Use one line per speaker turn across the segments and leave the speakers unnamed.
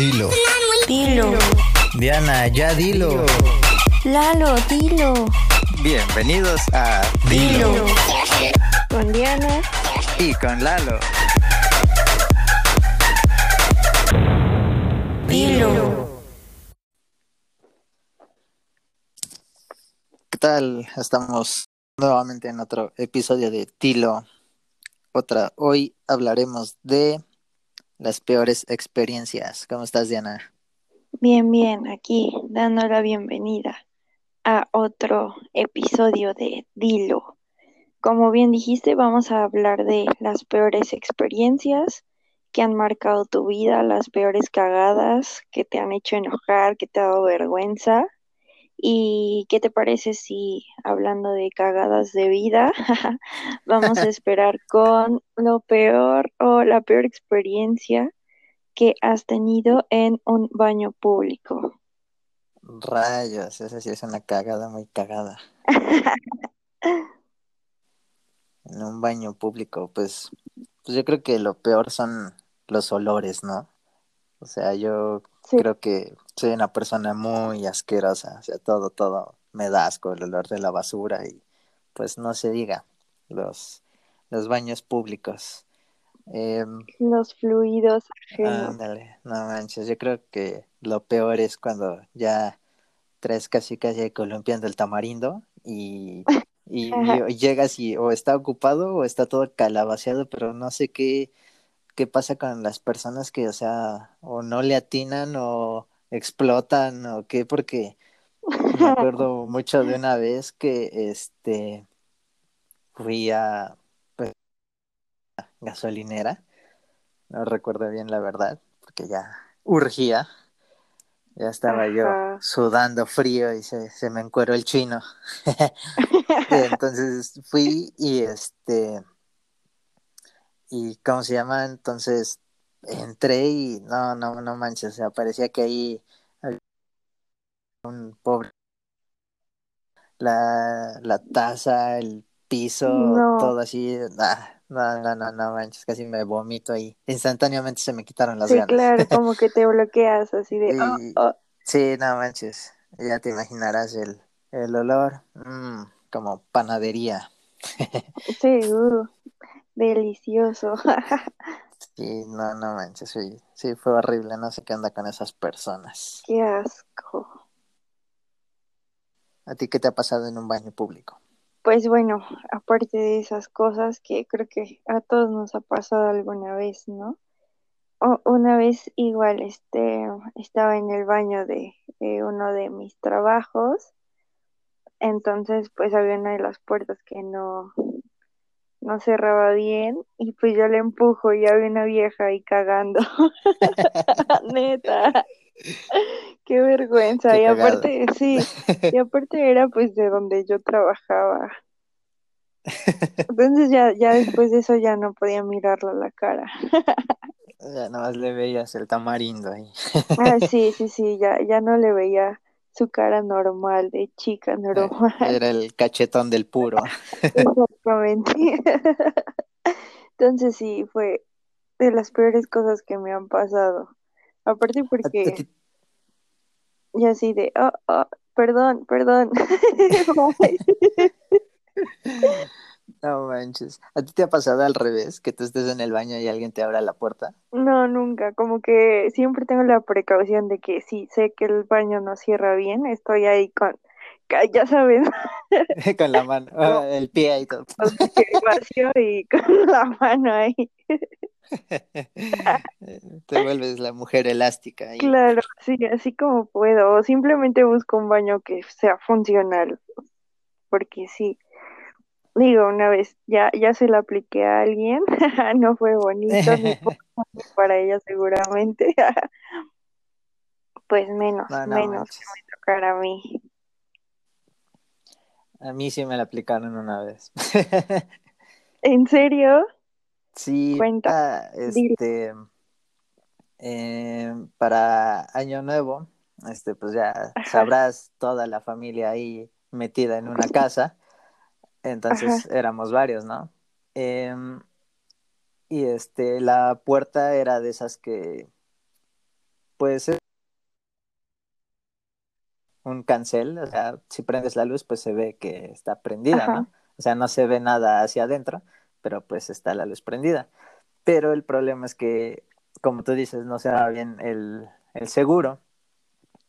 Dilo.
Dilo.
Diana, ya dilo.
Lalo, dilo.
Bienvenidos a Dilo.
Con Diana.
Y con Lalo.
Dilo.
¿Qué tal? Estamos nuevamente en otro episodio de Dilo. Otra. Hoy hablaremos de las peores experiencias. ¿Cómo estás, Diana?
Bien, bien, aquí dando la bienvenida a otro episodio de Dilo. Como bien dijiste, vamos a hablar de las peores experiencias que han marcado tu vida, las peores cagadas que te han hecho enojar, que te ha dado vergüenza. ¿Y qué te parece si, hablando de cagadas de vida, vamos a esperar con lo peor o la peor experiencia que has tenido en un baño público?
Rayos, esa sí es una cagada muy cagada. en un baño público, pues, pues yo creo que lo peor son los olores, ¿no? O sea, yo
Sí.
creo que soy una persona muy asquerosa, o sea, todo, todo me da asco, el olor de la basura y pues no se diga, los, los baños públicos. Em,
Los fluidos ajenos.
ándale, no manches, yo creo que lo peor es cuando ya traes casi casi columpiando el tamarindo y, y, y llegas y o está ocupado o está todo calabaceado, pero no sé qué, qué pasa con las personas que, o sea, o no le atinan o explotan o qué, porque me acuerdo mucho de una vez que este fui a pues, gasolinera, no recuerdo bien la verdad, porque ya urgía, ya estaba yo sudando frío y se, se me encueró el chino. Entonces fui y este y cómo se llama, entonces entré y no, no, no manches, o sea, parecía que ahí un pobre la, la taza, el piso,
No.
todo así, ah, no, no, no, no manches, casi me vomito ahí. Instantáneamente se me quitaron las
Sí,
ganas.
claro, como que te bloqueas así de, oh,
Y-
oh,
Sí, no manches, ya te imaginarás el, el olor, mm, como panadería.
sí, uh, delicioso.
Sí, no, no manches, sí, sí, fue horrible, no sé qué onda con esas personas.
Qué asco.
¿A ti qué te ha pasado en un baño público?
Pues bueno, aparte de esas cosas que creo que a todos nos ha pasado alguna vez, ¿no? O- una vez igual este estaba en el baño de, de uno de mis trabajos, entonces pues había una de las puertas que no, no cerraba bien y pues yo le empujo y había una vieja ahí cagando. Neta. Qué vergüenza.
Qué
y aparte, sí, y aparte era pues de donde yo trabajaba. Entonces ya, ya después de eso ya no podía mirarlo a la cara.
Ya nada más le veías el tamarindo ahí.
Ah, sí, sí, sí, ya, ya no le veía su cara normal, de chica normal.
Era el cachetón del puro.
Exactamente. Entonces sí, fue de las peores cosas que me han pasado. Aparte porque ya así de, oh, oh, perdón, perdón.
No manches. ¿A ti te ha pasado al revés? Que tú estés en el baño y alguien te abra la puerta.
No, nunca. Como que siempre tengo la precaución de que si sé que el baño no cierra bien, estoy ahí con, ya sabes,
Con la mano, ah, el pie y todo.
vacío y con la mano ahí.
Te vuelves la mujer elástica. ahí.
Claro, sí, así como puedo. O simplemente busco un baño que sea funcional. Porque sí, digo, una vez ya, ya se la apliqué a alguien, no fue bonito ni para ella seguramente. Pues menos,
No, no
menos
manches.
que me tocara a mí.
A mí sí me la aplicaron una vez.
¿En serio?
Sí,
Cuenta,
ah, este, eh, para Año Nuevo, este, pues ya sabrás toda la familia ahí metida en una casa, entonces éramos varios, ¿no? Em, y este, la puerta era de esas que pues es un cancel, o sea, si prendes la luz, pues se ve que está prendida,
Ajá.
¿no? O sea, no se ve nada hacia adentro, pero pues está la luz prendida. Pero el problema es que, como tú dices, no se daba bien el, el seguro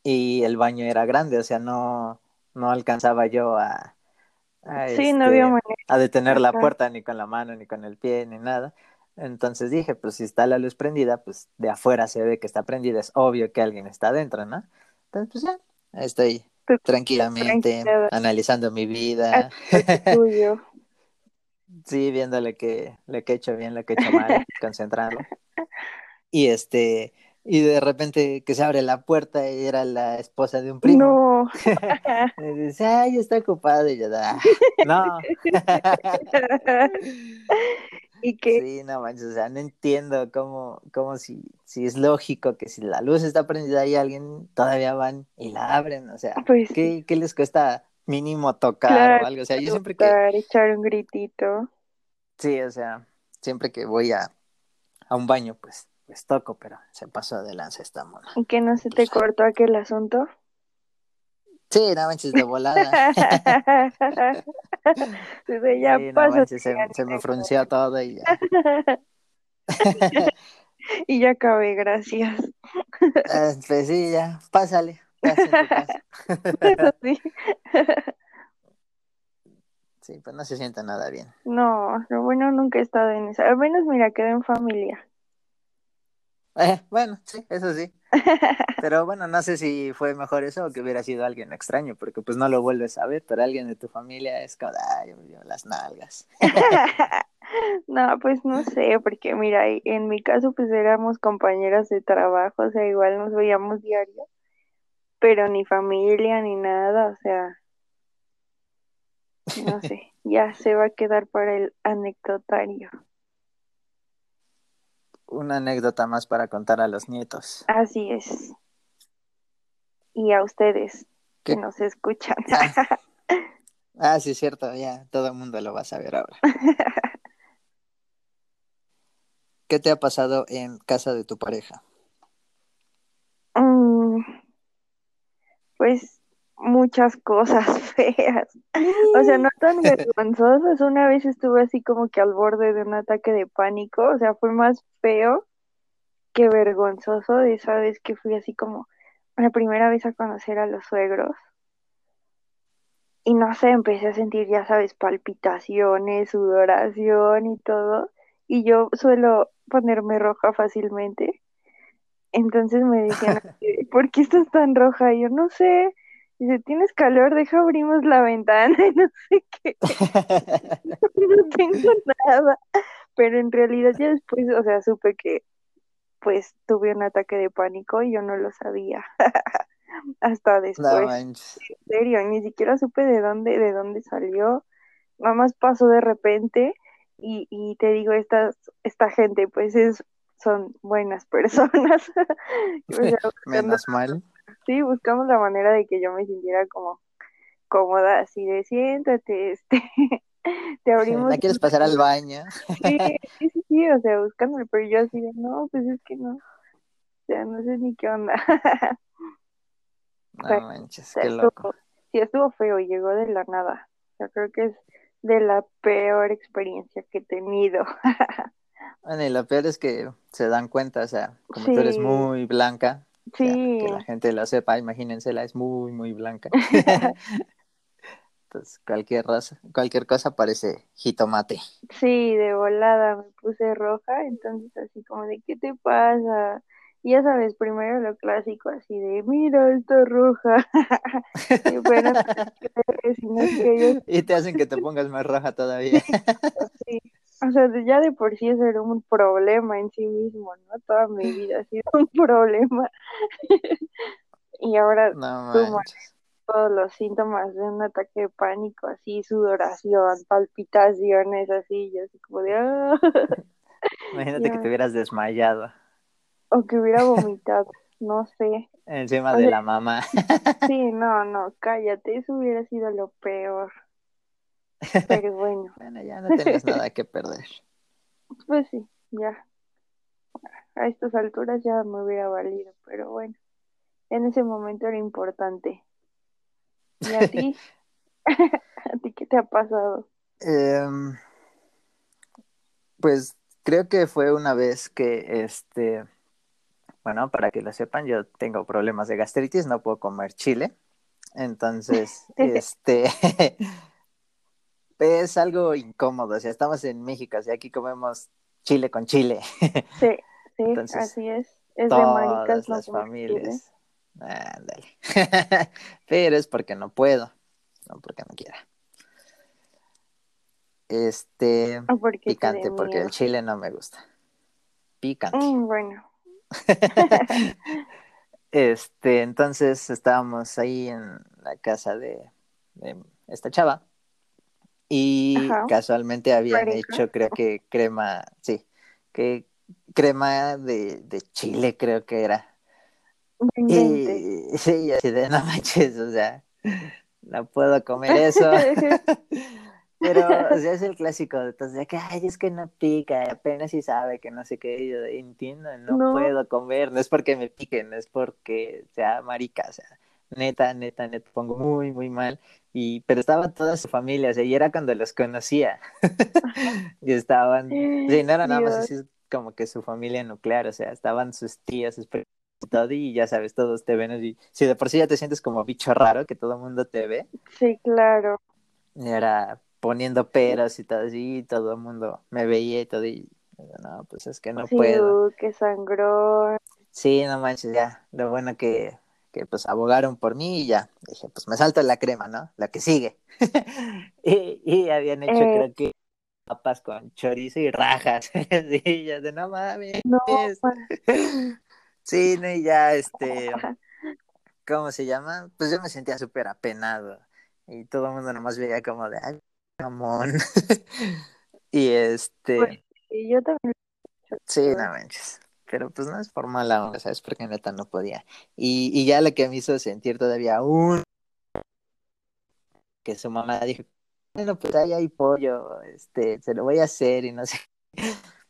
y el baño era grande, o sea, no, no alcanzaba yo a, a,
Sí, no había
este, a detener la puerta ni con la mano, ni con el pie, ni nada. Entonces dije, pues si está la luz prendida, pues de afuera se ve que está prendida, es obvio que alguien está adentro, ¿no? Entonces, pues ya, estoy
Tú
tranquilamente
tranquila,
analizando mi vida,
tuyo.
sí, viendo lo que, lo que he hecho bien, lo que he hecho mal, concentrado. Y este, y de repente que se abre la puerta y era la esposa de un primo.
No.
Y dice, ay, está ocupado. Y yo, "Ah, no.
y que
Sí, no manches, o sea, no entiendo cómo, cómo si, si es lógico que si la luz está prendida y alguien todavía van y la abren, o sea,
Pues.
¿qué, qué les cuesta mínimo tocar
Claro,
o algo? O sea, yo siempre que,
Tocar, echar un gritito.
sí, o sea, siempre que voy a, a un baño, pues, pues toco, pero se pasó de lanza esta mona.
Y que no se te cortó aquel asunto.
Sí, no manches, de volada.
Dice, ya
Sí, no
pasa.
manches, se, se me frunció todo y ya.
y ya acabé, gracias.
Eh, Pues sí, ya, pásale, pásale casa.
Eso sí.
Sí, pues no se siente nada bien.
No, lo bueno nunca he estado en esa. Al menos, mira, quedé en familia.
Eh, bueno, sí, eso sí. Pero bueno, no sé si fue mejor eso o que hubiera sido alguien extraño, porque pues no lo vuelves a ver, pero alguien de tu familia es como, ay, me las nalgas.
No, pues no sé, porque mira, en mi caso pues éramos compañeras de trabajo, o sea, igual nos veíamos diario, pero ni familia ni nada, o sea, no sé, ya se va a quedar para el anecdotario.
Una anécdota más para contar a los nietos.
Así es. Y a ustedes que nos escuchan.
Ah. Ah, sí, es cierto, ya todo el mundo lo va a saber ahora. ¿Qué te ha pasado en casa de tu pareja?
Mm, pues muchas cosas feas. O sea, no tan vergonzosas. Una vez estuve así como que al borde de un ataque de pánico. O sea, fue más feo que vergonzoso de esa vez que fui así como la primera vez a conocer a los suegros. Y no sé, empecé a sentir, ya sabes, palpitaciones, sudoración y todo. Y yo suelo ponerme roja fácilmente. Entonces me decían, ¿por qué estás tan roja? Y yo no sé. Dice, ¿tienes calor? Deja abrimos la ventana y no sé qué. No tengo nada. Pero en realidad ya después, o sea, supe que pues tuve un ataque de pánico y yo no lo sabía. Hasta
No
después.
manches.
En serio, ni siquiera supe de dónde, de dónde salió. Nada más pasó de repente y, y te digo, estas, esta gente pues es, son buenas personas. O sea,
Menos mal.
Sí, buscamos la manera de que yo me sintiera como cómoda, así de siéntate, este, te abrimos.
¿La quieres pasar al baño?
Sí, sí, sí, sí, o sea, buscándole, pero yo así de, no, pues es que no, o sea, no sé ni qué onda.
No
Pero,
manches, qué loco.
estuvo, sí, estuvo feo, llegó de la nada. O sea, creo que es de la peor experiencia que he tenido.
Bueno, y lo peor es que se dan cuenta, o sea, como tú eres
Sí.
muy blanca,
Sí,
que la gente lo sepa, imagínensela, es muy, muy blanca. Entonces, cualquier cosa, cualquier cosa parece jitomate.
sí, de volada me puse roja, entonces así como de, ¿qué te pasa? Y ya sabes, primero lo clásico, así de, mira, está roja. Y bueno,
Y te hacen que te pongas más roja todavía.
sí. O sea, ya de por sí eso era un problema en sí mismo, ¿no? Toda mi vida ha sido un problema. Y ahora
No
todos los síntomas de un ataque de pánico, así, sudoración, palpitaciones, así, yo así como de, "Ah",
Imagínate
Ya.
que te hubieras desmayado
o que hubiera vomitado, no sé.
encima
O
de
sea-
la mamá.
Sí, no, no, cállate, eso hubiera sido lo peor. Pero bueno,
Bueno, ya no tienes nada que perder.
pues sí, ya. a estas alturas ya me hubiera valido, pero bueno, en ese momento era importante. ¿Y a ti? ¿A ti qué te ha pasado?
Em, pues creo que fue una vez que, este, bueno, para que lo sepan, yo tengo problemas de gastritis, no puedo comer chile. Entonces, este, es algo incómodo. O sea, estamos en México, o sea, aquí comemos chile con chile.
Sí, sí, así es. Es de maricas
las familias. Ándale. Pero es porque no puedo, no porque no quiera. Este, picante, porque el chile no me gusta. Picante.
Mm, bueno.
este, entonces estábamos ahí en la casa de, esta chava y casualmente habían hecho, creo que crema, sí, que crema de, de chile, creo que era. Y sí, así de no manches, o sea, no puedo comer eso. Pero, o sea, es el clásico, entonces, de que, ay, es que no pica, apenas si sabe que no sé qué, yo entiendo, no, puedo comer, no es porque me pique, no es porque sea marica, o sea, neta, neta, neta, pongo muy, muy mal, y, pero estaba toda su familia, o sea, y era cuando los conocía, y estaban, sí, no era nada más así como que su familia nuclear, o sea, estaban sus tías, sus y todo, y ya sabes, todos te ven, y si de por sí ya te sientes como bicho raro, que todo el mundo te ve.
Sí, claro.
Y era poniendo peras y todo así, todo el mundo me veía y todo, y no, pues es que no sí, puedo.
que sangró.
Sí, no manches, ya, lo bueno que, que pues abogaron por mí y ya, dije, pues me salto la crema, ¿no? La que sigue. y, y, habían hecho, eh. creo que papas con chorizo y rajas, sí, ya de no mames. No, sí, no, y ya, este, ¿cómo se llama? Pues yo me sentía súper apenado y todo el mundo nomás veía como de, ay, Ramón. y este.
Pues, yo también.
Sí, no manches. Pero pues no es por mala onda, ¿sabes? Porque neta no podía. Y, y ya lo que me hizo sentir todavía un. Que su mamá dijo, bueno, pues ahí hay pollo, este, se lo voy a hacer y no sé.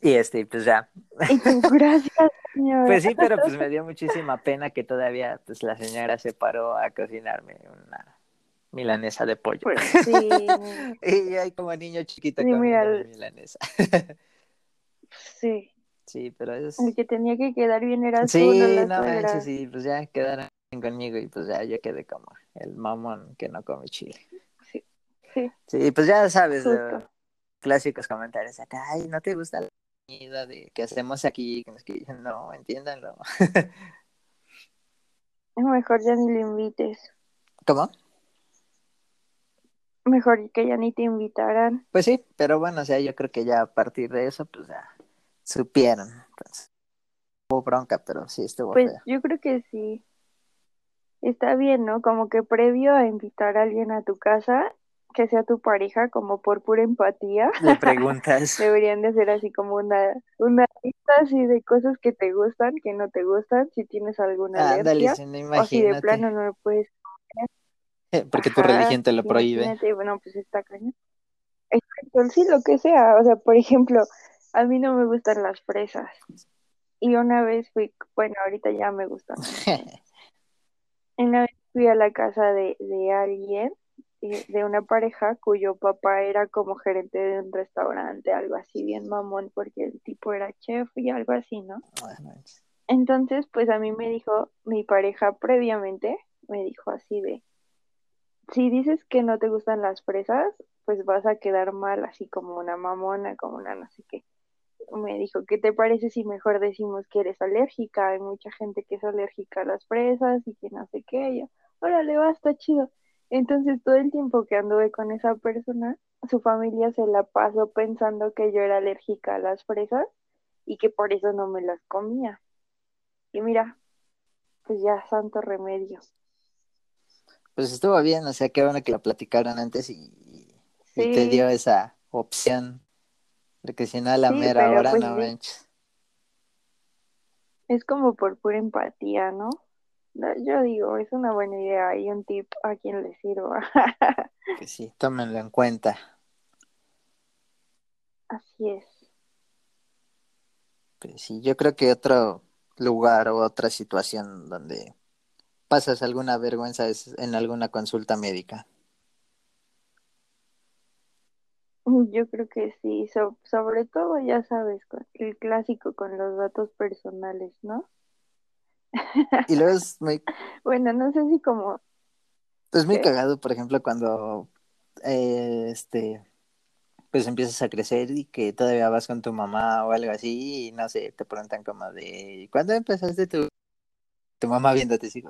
Y este, pues ya.
Y gracias, señora.
Pues sí, pero pues me dio muchísima pena que todavía, pues la señora se paró a cocinarme una milanesa de pollo.
Pues sí.
y hay como niño chiquito con milanesa.
sí.
Sí, pero es...
El que tenía que quedar bien era
sí, tú, no, no sí, pues ya quedaron conmigo y pues ya yo quedé como el mamón que no come chile.
Sí, sí.
Sí, pues ya sabes, clásicos comentarios acá, ay, ¿no te gusta la comida de que hacemos aquí? Que no, entiéndanlo.
Mejor ya ni lo invites.
¿Cómo?
Mejor que ya ni te invitaran.
Pues sí, pero bueno, o sea, yo creo que ya a partir de eso, pues ya supieron. Entonces, hubo bronca, pero sí estuvo
Pues yo creo que sí. Está bien, ¿no? Como que previo a invitar a alguien a tu casa, que sea tu pareja, como por pura empatía.
Le preguntas.
Deberían de ser así como una, una lista así de cosas que te gustan, que no te gustan, si tienes alguna alergia. o si de plano no lo puedes
Porque tu religión te lo prohíbe.
Bueno, pues está cañón. Exacto, sí, lo que sea. O sea, por ejemplo, a mí no me gustan las fresas. Y una vez fui, bueno, ahorita ya me gustan. una vez fui a la casa de, de alguien, eh, de una pareja cuyo papá era como gerente de un restaurante, algo así bien mamón, porque el tipo era chef y algo así, ¿no? Entonces, pues a mí me dijo mi pareja previamente, me dijo así de, si dices que no te gustan las fresas, pues vas a quedar mal, así como una mamona, como una no sé qué. Me dijo, ¿qué te parece si mejor decimos que eres alérgica? Hay mucha gente que es alérgica a las fresas y que no sé qué. Y yo, órale, va, está chido. Entonces, todo el tiempo que anduve con esa persona, su familia se la pasó pensando que yo era alérgica a las fresas y que por eso no me las comía. Y mira, pues ya santo remedio
pues estuvo bien, o sea, qué bueno que lo platicaron antes y, te dio esa opción. Porque si no, la mera hora pues no manches.
Es como por pura empatía, ¿no? Yo digo, es una buena idea y un tip a quien le sirva.
que sí, tómenlo en cuenta.
Así es.
Pues sí, yo creo que otro lugar o otra situación donde pasas alguna vergüenza es en alguna consulta médica.
Yo creo que sí, sobre todo, ya sabes, el clásico con los datos personales, ¿no?
Y luego es muy...
bueno, no sé si como...
Es muy cagado, por ejemplo, cuando eh, este pues empiezas a crecer y que todavía vas con tu mamá o algo así y no sé, te preguntan como de ¿cuándo empezaste tu, tu mamá viéndote así?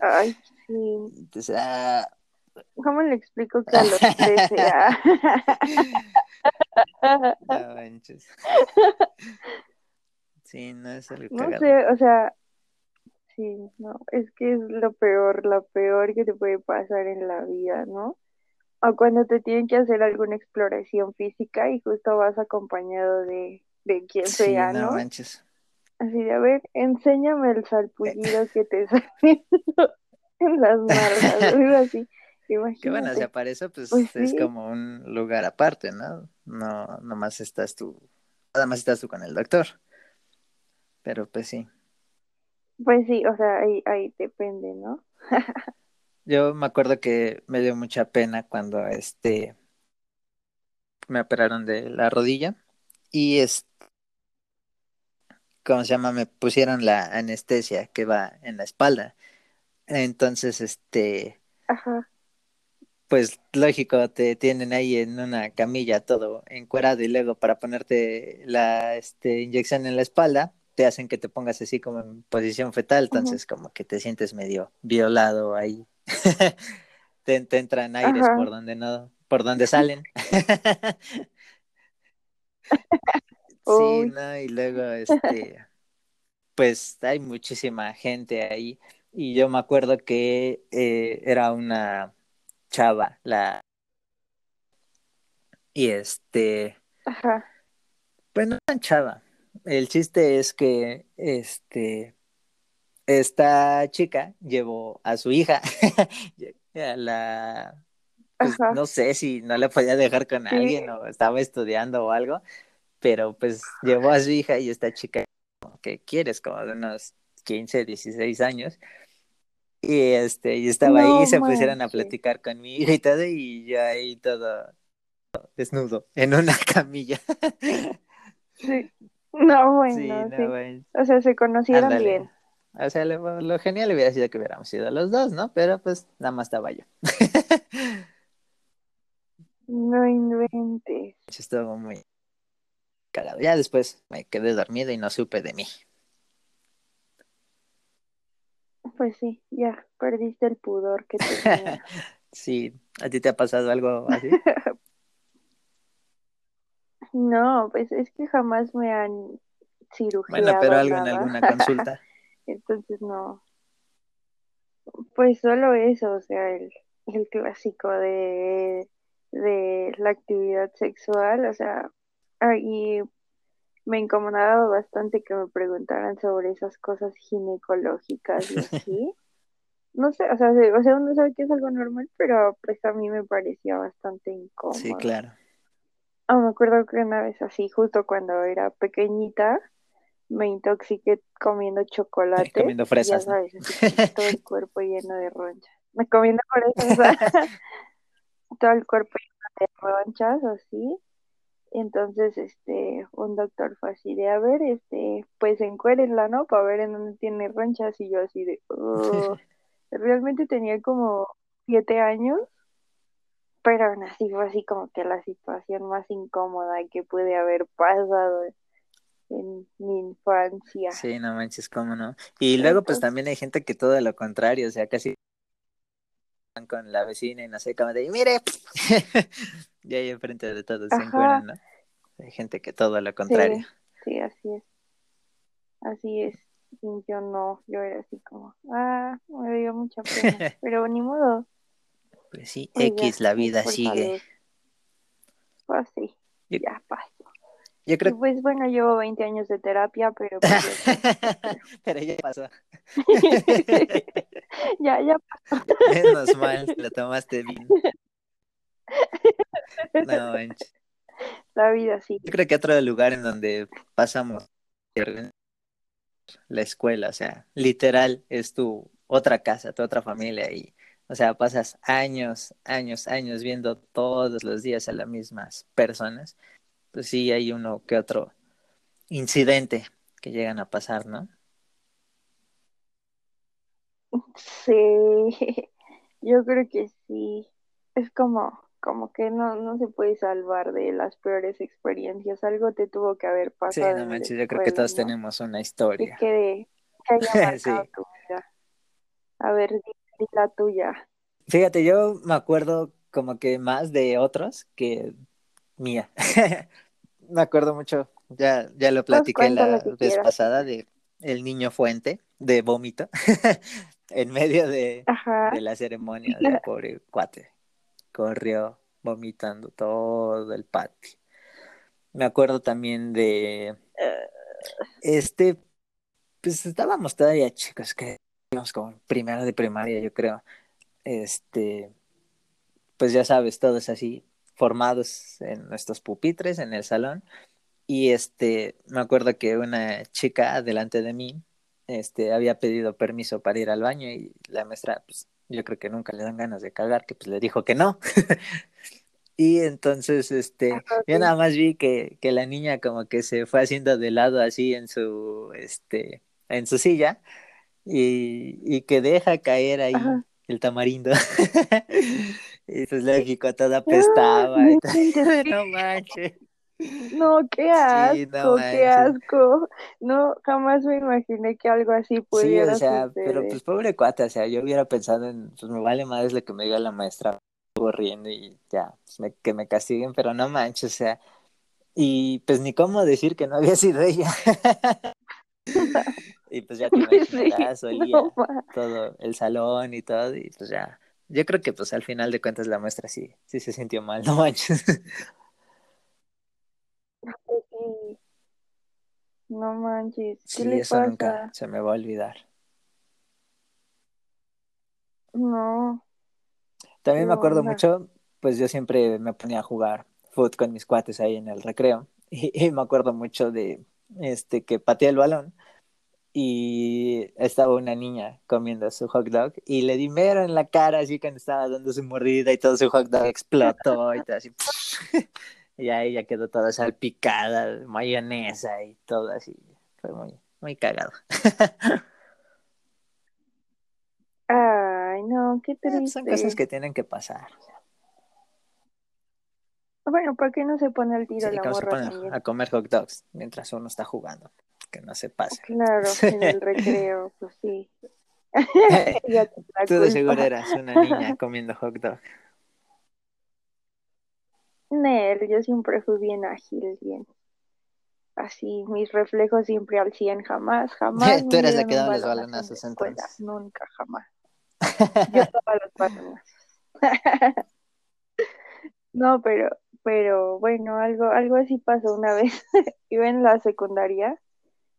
Ay, sí.
Entonces, ah,
¿Cómo le explico que a los 13?
no manches. Sí, no es algo
No sé, o sea, sí, no, es que es lo peor, lo peor que te puede pasar en la vida, ¿no? O cuando te tienen que hacer alguna exploración física y justo vas acompañado de, de quien
sí,
sea,
no
¿no?
manches.
Así de, a ver, enséñame el salpullido que te haciendo en las nalgas, algo así.
Que bueno, o
Imagínate.
sea, para eso pues,
Pues
es
sí.
como un lugar aparte, ¿no? No, nomás estás tú, nada más estás tú con el doctor. Pero pues sí.
Pues sí, o sea, ahí, ahí depende, ¿no?
Yo me acuerdo que me dio mucha pena cuando este me operaron de la rodilla y es ¿cómo se llama? Me pusieron la anestesia que va en la espalda. Entonces, este,
Ajá,
pues lógico, te tienen ahí en una camilla todo encuerado y luego para ponerte la este, inyección en la espalda, te hacen que te pongas así como en posición fetal, entonces como que te sientes medio violado ahí. te, te entran aires
ajá.
por donde no, por donde salen. Sí, no, y luego este, pues hay muchísima gente ahí. Y yo me acuerdo que eh, era una chava, la, y este,
ajá,
pues no tan chava. El chiste es que este, esta chica llevó a su hija, a la, pues no sé si no la podía dejar con
sí,
alguien o estaba estudiando o algo, pero pues llevó a su hija y esta chica, como que quieres, como de unos 15, 16 años. Y este, y estaba ahí
no
se pusieron a platicar con mi hija y todo, y yo ahí todo desnudo, en una camilla.
sí, no,
Sí,
bueno,
no,
sí,
bueno,
o sea, se conocieron
ándale.
bien,
O sea, lo, lo genial hubiera sido que hubiéramos sido los dos, ¿no? Pero pues nada más estaba yo.
no inventes,
Estuvo muy cagado. Ya después me quedé dormido y no supe de mí.
Pues sí, ya perdiste el pudor que tenías.
Sí, ¿a ti te ha pasado algo así?
No, pues es que jamás me han
Bueno, pero
cirugiado
algo en alguna consulta.
entonces no, pues solo eso, o sea, el, el clásico de, de la actividad sexual, o sea, ahí me incomodaba bastante que me preguntaran sobre esas cosas ginecológicas y así. No sé, o sea, se- o sea, uno sabe que es algo normal, pero pues a mí me parecía bastante
Sí,
incómodo.
claro.
Ah, me acuerdo que una vez así, justo cuando era pequeñita, me intoxiqué comiendo chocolates,
Comiendo
y ya
fresas,
todo el cuerpo lleno de ronchas. Me comiendo fresas, todo el cuerpo lleno de ronchas, así. Entonces, este, un doctor fue así de, a ver, este, pues encuérenla, ¿no? Para ver en dónde tiene ronchas, y yo así de, "Ugh". Realmente tenía como siete años, pero aún así fue así como que la situación más incómoda que pude haber pasado en mi infancia.
Sí, no manches, cómo no. Y luego, pues también hay gente que todo lo contrario, o sea, casi con la vecina y no sé cómo de, mire, y ahí enfrente de todos se
ajá,
encuentran, ¿no? Hay gente que todo lo contrario.
sí, sí, así es, así es. Y yo no, yo era así como, ah, me dio mucha pena, pero ni modo,
Pues sí,
pues
X, la vida sigue.
Pues sí,
Yo,
ya pasó.
yo
Y
creo
pues bueno, llevo 20 años de terapia, pero pues Pero
ya pasó.
ya, ya pasó.
Menos mal, lo tomaste bien. No manches.
La vida sí.
Yo creo que otro lugar en donde pasamos la escuela, o sea, literal es tu otra casa, tu otra familia y, o sea, pasas años, años, años viendo todos los días a las mismas personas, pues sí hay uno que otro incidente que llegan a pasar, ¿no?
Sí, yo creo que sí. Es como, como que no, no se puede salvar de las peores experiencias. Algo te tuvo que haber pasado.
Sí, no manches, yo creo que todos tenemos una historia.
Que, que haya marcado tu vida. A ver, di, la tuya.
Fíjate, yo me acuerdo como que más de otros que mía. me acuerdo mucho, ya, ya lo pues platiqué la vez pasada de el niño fuente de vómito en medio de, de la ceremonia del pobre cuate corrió vomitando todo el patio. Me acuerdo también de este, pues estábamos todavía chicos, que íbamos como primero de primaria, yo creo. Este, pues ya sabes, todos así formados en nuestros pupitres en el salón. Y este, me acuerdo que una chica delante de mí, este, había pedido permiso para ir al baño y la maestra, pues, yo creo que nunca le dan ganas de cagar, que pues le dijo que no. y entonces, este, yo nada más vi que, que la niña como que se fue haciendo de lado así en su, este, en su silla y, y que deja caer ahí el tamarindo. y pues lógico, toda apestaba. no manches.
No, qué asco, qué asco. No, jamás me imaginé que algo así pudiera
Sí, o sea, pero pues pobre cuate, o sea, yo hubiera pensado en, pues me vale más lo que me diga la maestra corriendo y ya, pues que me castiguen, pero no manches, o sea, y pues ni cómo decir que no había sido ella. y pues ya te imaginas, olía todo el salón y todo, y pues ya, yo creo que pues al final de cuentas la maestra sí, sí se sintió mal, no manches.
No manches.
¿Qué sí, eso nunca se me va a olvidar.
No.
También me acuerdo mucho, pues yo siempre me ponía a jugar fútbol con mis cuates ahí en el recreo. Y, me acuerdo mucho de este que pateé el balón y estaba una niña comiendo su hot dog y le di mero en la cara así cuando estaba dando su mordida y todo su hot dog explotó y todo así. Y ahí ya quedó toda salpicada, mayonesa y todo así. Fue muy, muy cagado.
Ay, no, qué triste.
Son cosas que tienen que pasar.
Bueno, ¿por qué no se pone el tiro la morra
A comer hot dogs mientras uno está jugando. Que no se pase.
Claro, en el recreo, pues sí.
Tú de seguro eras una niña comiendo hot dog.
Nel, yo siempre fui bien ágil, bien. Así, mis reflejos siempre al 100, jamás, jamás.
Tú eres la que daba los balonazos entonces.
Nunca, jamás. Yo daba los balonazos. no, pero, pero bueno, algo, algo así pasó una vez. Iba en la secundaria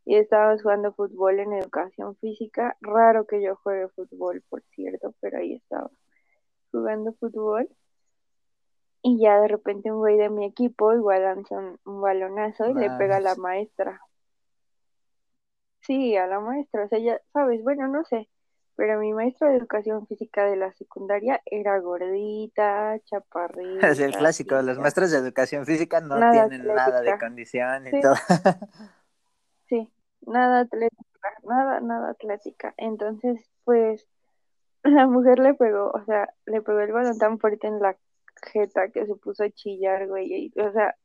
y estábamos jugando fútbol en educación física. Raro que yo juegue fútbol, por cierto, pero ahí estaba jugando fútbol. Y ya de repente un güey de mi equipo igual lanza un, balonazo y le pega a la maestra. Sí, a la maestra. O sea, ya sabes, bueno, no sé. Pero mi maestra de educación física de la secundaria era gordita, chaparrita.
Es el clásico, los maestros de educación física no tienen nada de condición y todo.
sí, nada atlética, nada, nada atlética. Entonces, pues, la mujer le pegó, o sea, le pegó el balón tan fuerte en la jeta que se puso a chillar, güey. o sea,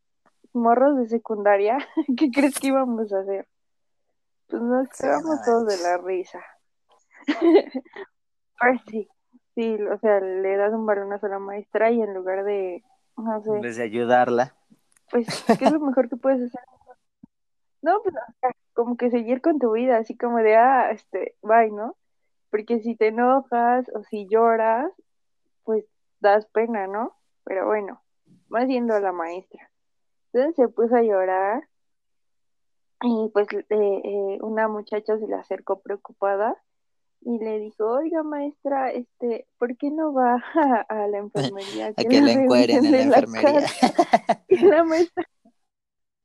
morros de secundaria, ¿qué crees que íbamos a hacer? Pues nos quedamos todos de la risa. pues sí, sí, o sea, le das un balonazo a la maestra y en lugar de, no sé.
En vez de ayudarla.
Pues, ¿qué es lo mejor que puedes hacer? No, pues, como que seguir con tu vida, así como de, ah, este, bye, ¿no? Porque si te enojas o si lloras, pues das pena, ¿no? Pero bueno, va siendo la maestra. Entonces se puso a llorar y pues eh, eh, una muchacha se le acercó preocupada y le dijo, oiga maestra, este, ¿por qué no va a, la enfermería?
a que la encueren en la, enfermería.
y la maestra,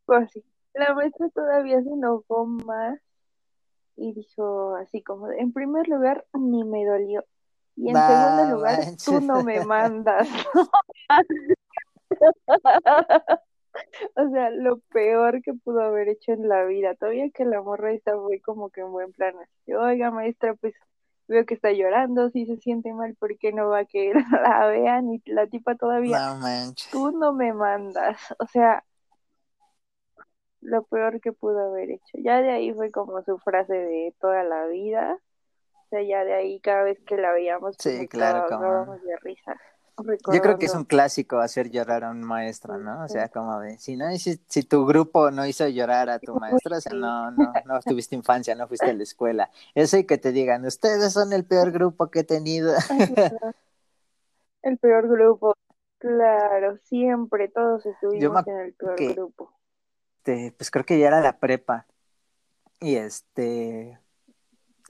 pues sí, La maestra todavía se enojó más y dijo así como, en primer lugar, ni me dolió. Y en segundo lugar, tú no me mandas. o sea, lo peor que pudo haber hecho en la vida. Todavía que la morra está muy como que en buen plan. Así, Oiga, maestra, pues veo que está llorando, si se siente mal, ¿por qué no va a que la vean? Y la tipa todavía,
No
tú no me mandas. O sea, lo peor que pudo haber hecho. Ya de ahí fue como su frase de toda la vida. Ya de ahí cada vez que la veíamos,
sí, claro,
como... de risa.
Yo creo que es un clásico hacer llorar a un maestro, ¿no? O sea, como de, si no, si, si tu grupo no hizo llorar a tu maestro, o sea, no, no, no tuviste infancia, no fuiste a la escuela. Eso y que te digan, ustedes son el peor grupo que he tenido.
El peor grupo, claro, siempre, todos estuvimos en el peor grupo.
Este, pues creo que ya era la prepa. Y este,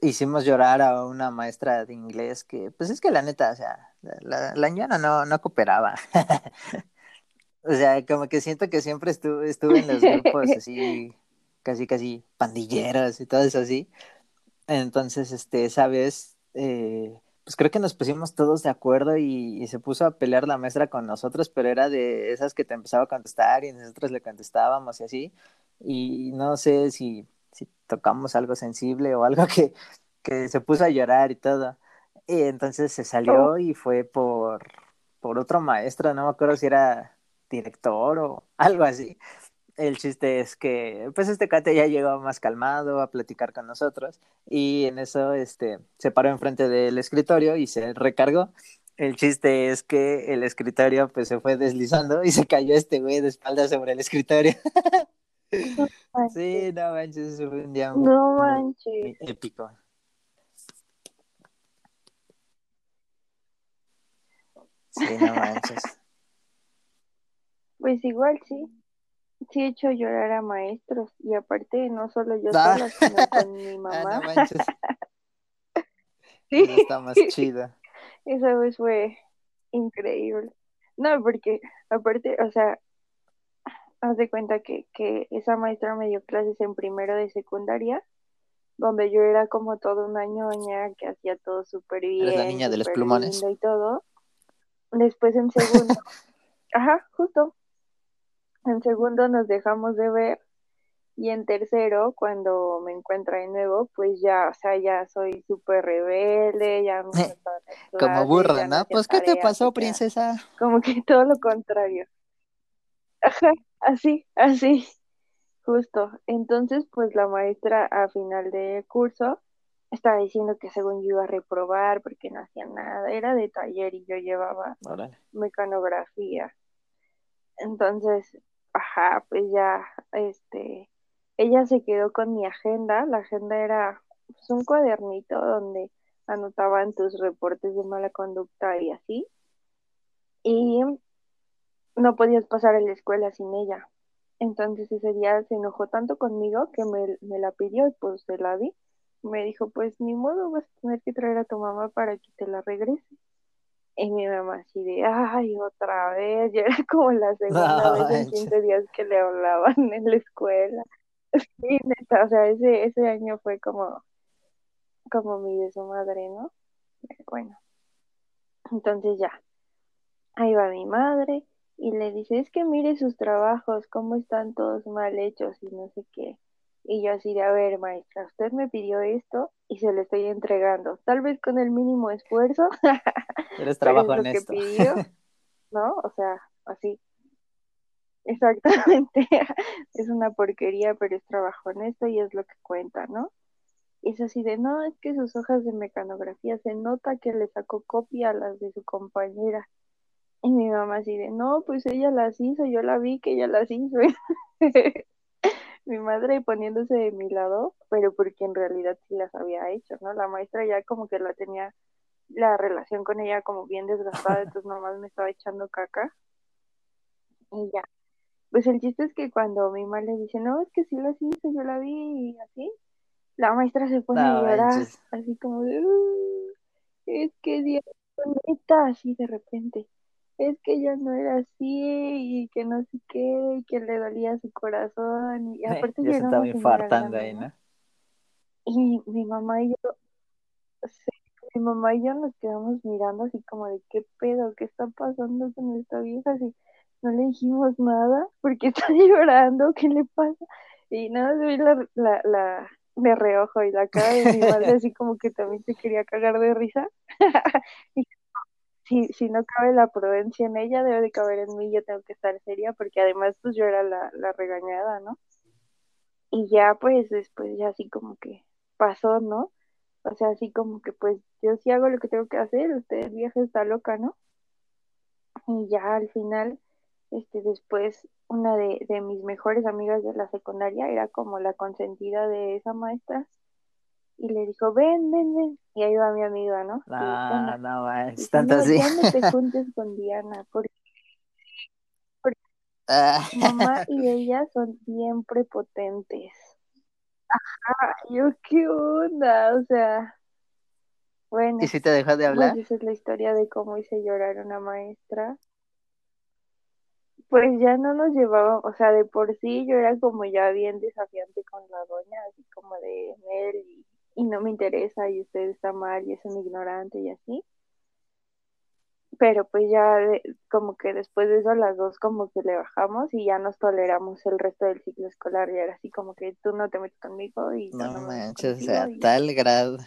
hicimos llorar a una maestra de inglés que, pues es que la neta, o sea, la, la no, no cooperaba. o sea, como que siento que siempre estuve, estuve en los grupos así, casi, casi pandilleros y todo eso así. Entonces, este, esa vez, eh, pues creo que nos pusimos todos de acuerdo y, y, se puso a pelear la maestra con nosotros, pero era de esas que te empezaba a contestar y nosotros le contestábamos y así. Y no sé si si tocamos algo sensible o algo que, que se puso a llorar y todo. Y entonces se salió oh. y fue por, por otro maestro, no me acuerdo si era director o algo así. El chiste es que, pues este cate ya llegó más calmado a platicar con nosotros y en eso este, se paró enfrente del escritorio y se recargó. El chiste es que el escritorio pues se fue deslizando y se cayó este güey de espalda sobre el escritorio. sí, no manches, fue un día
no manches.
épico. Sí, no manches.
Pues igual sí. Sí he hecho llorar a maestros. Y aparte, no solo yo ah. sola, sino con mi ah, mamá. no manches.
sí. está más chida.
Esa vez fue increíble. No, porque aparte, o sea, haz de cuenta que, que esa maestra me dio clases en primero de secundaria, donde yo era como todo una ñoña que hacía todo súper bien.
la niña de los plumones.
Y todo. Después en segundo, ajá, justo. En segundo nos dejamos de ver y en tercero, cuando me encuentra de nuevo, pues ya, o sea, ya soy súper rebelde, ya me
Como burra, ¿no? Pues, ¿qué te pasó, princesa?
Como que todo lo contrario. Ajá, así, así, justo. Entonces, pues la maestra a final de curso estaba diciendo que según yo iba a reprobar porque no hacía nada, era de taller y yo llevaba mecanografía. Entonces, ajá, pues ya, este, ella se quedó con mi agenda, la agenda era pues, un cuadernito donde anotaban tus reportes de mala conducta y así. Y no podías pasar en la escuela sin ella. Entonces ese día se enojó tanto conmigo que me, me la pidió y pues se la di me dijo, pues ni modo, vas a tener que traer a tu mamá para que te la regrese. Y mi mamá así de, ay, otra vez, ya era como la segunda vez en 15 días que le hablaban en la escuela. Sí, neta, o sea, ese, ese año fue como, como mi de su madre, ¿no? Bueno, entonces ya, ahí va mi madre y le dice, es que mire sus trabajos, cómo están todos mal hechos y no sé qué. Y yo así de, a ver, maestra, usted me pidió esto y se lo estoy entregando. Tal vez con el mínimo esfuerzo.
Eres trabajo pero es lo
que pidió, ¿no? O sea, así. Exactamente. es una porquería, pero es trabajo honesto y es lo que cuenta, ¿no? Y es así de, no, es que sus hojas de mecanografía se nota que le sacó copia a las de su compañera. Y mi mamá así de, no, pues ella las hizo, yo la vi que ella las hizo. mi madre poniéndose de mi lado, pero porque en realidad sí las había hecho, ¿no? La maestra ya como que la tenía la relación con ella como bien desgastada, entonces nomás me estaba echando caca. Y ya. Pues el chiste es que cuando mi madre le dice, no, es que sí las hice, yo la vi y así, la maestra se pone a llorar, así como de, es que Dios, así de repente. Es que ella no era así y que no sé qué, y que le dolía su corazón. Y aparte
ya
yo
se estaba infartando.
Y mi mamá y yo, sí, mi mamá y yo nos quedamos mirando así como de qué pedo, qué está pasando con esta vieja, así no le dijimos nada porque está llorando, ¿qué le pasa? Y nada, se ve la, la, la de reojo y la cara de mi madre así como que también se quería cagar de risa. y si, si no cabe la prudencia en ella, debe de caber en mí, yo tengo que estar seria porque además pues yo era la, la regañada, ¿no? Y ya pues después ya así como que pasó, ¿no? O sea, así como que pues yo sí hago lo que tengo que hacer, usted vieja está loca, ¿no? Y ya al final, este, después una de, de mis mejores amigas de la secundaria era como la consentida de esa maestra y le dijo, ven, ven, ven. Y ahí va mi amiga, ¿no? Y, ¿qué
No, no, es
Dice,
tanto así.
ya no te juntes con Diana, porque
Ah,
su mamá y ella son bien prepotentes. Ah, yo, ¿qué onda? O sea,
¿Y
bueno,
si te dejó de
pues
hablar?
esa es la historia de cómo hice llorar a una maestra. Pues ya no nos llevaba, o sea, de por sí yo era como ya bien desafiante con la doña, así como de Mel y, y no me interesa y usted está mal y es un ignorante y así. Pero pues ya de- como que después de eso las dos como que le bajamos y ya nos toleramos el resto del ciclo escolar y era así como que tú no te metes conmigo y
No
no
manches, o sea,
y
tal grado.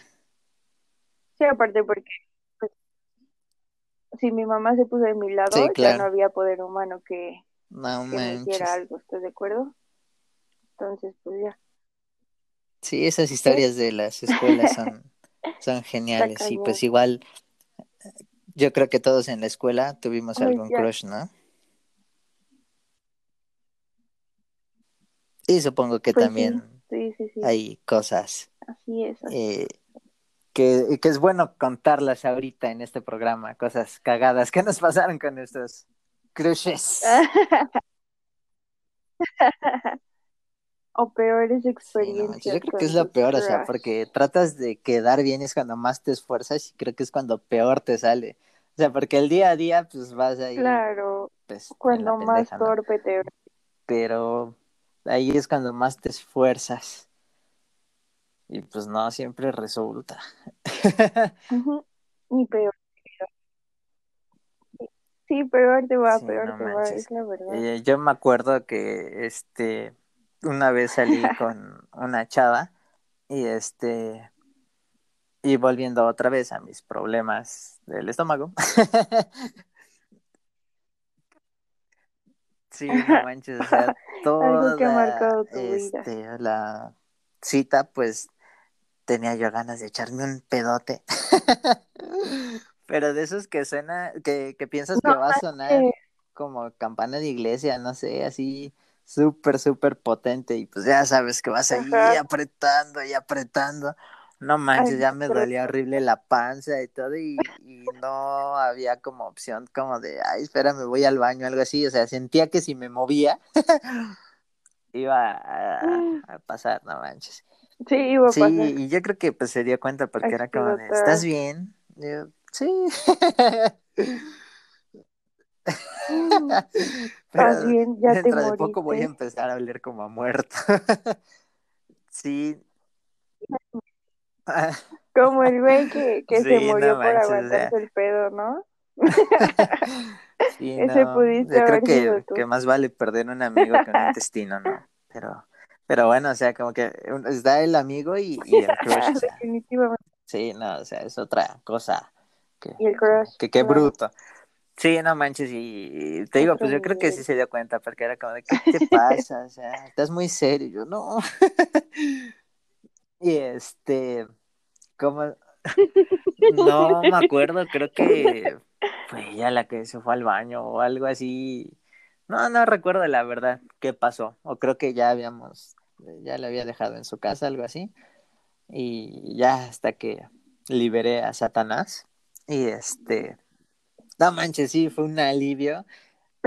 sí, aparte porque pues, si mi mamá se puso de mi lado,
Sí,
ya no había poder humano que,
No
que me hiciera algo, ¿estás de acuerdo? Entonces pues ya.
Sí, esas historias de las escuelas son, son geniales. Y pues igual, yo creo que todos en la escuela tuvimos algún
ya,
crush, ¿no? Y supongo que
pues
también
sí, sí, sí,
hay cosas
así es. así.
eh, que, que es bueno contarlas ahorita en este programa, cosas cagadas que nos pasaron con nuestros crushes.
o peores
Sí, no manches, yo
experiencias
creo que es lo peor, o sea, porque tratas de quedar bien es cuando más te esfuerzas y creo que es cuando peor te sale. O sea, porque el día a día pues vas ahí
Claro,
pues
cuando más torpe te
Pero ahí es cuando más te esfuerzas y pues no siempre resulta.
Ujú, Y peor. Sí, peor te va,
Sí,
peor
no
te va, es la verdad.
Eh, yo me acuerdo que este una vez salí con una chava y este y volviendo otra vez a mis problemas del estómago. Sí, no manches, o sea,
que
toda
vida.
este la cita pues tenía yo ganas de echarme un pedote. Pero de esos que suena, que, que piensas
No
que va a sonar como campana de iglesia, no sé, así súper, súper potente. Y pues ya sabes que vas ahí
Ajá.
apretando y apretando. No
Ay,
manches, ya me dolía horrible la panza y todo. Y, y no había como opción como de, ay, espera, me voy al baño, algo así. O sea, sentía que si me movía iba a, a pasar, no manches.
Sí, iba a
Sí,
pasar.
y yo creo que pues se dio cuenta porque era como de, ¿estás bien? Yo, sí. Pero
bien, ya te
dentro de poco voy a empezar a oler como a muerto. Sí,
Como el güey que, que se murió
no
por
manches, o
aguantarse
sea,
el pedo, ¿no?
sí,
Ese
no,
pudiste
yo creo
haber
que, que más vale perder un amigo que un intestino, ¿no? Pero, pero bueno, o sea, como que está el amigo y, y el crush, o sea,
Definitivamente.
sí, no, o sea, es otra cosa que,
Y el crush,
que qué
claro,
bruto. Sí, no manches, y te digo, pues yo creo que sí se dio cuenta, porque era como de, ¿qué te pasa? O sea, estás muy serio, yo, no. Y este, como, no me acuerdo, creo que fue ella la que se fue al baño o algo así. No, no recuerdo la verdad qué pasó, o creo que ya habíamos, ya le había dejado en su casa, algo así, y ya hasta que liberé a Satanás, y este, no manches, sí, fue un alivio.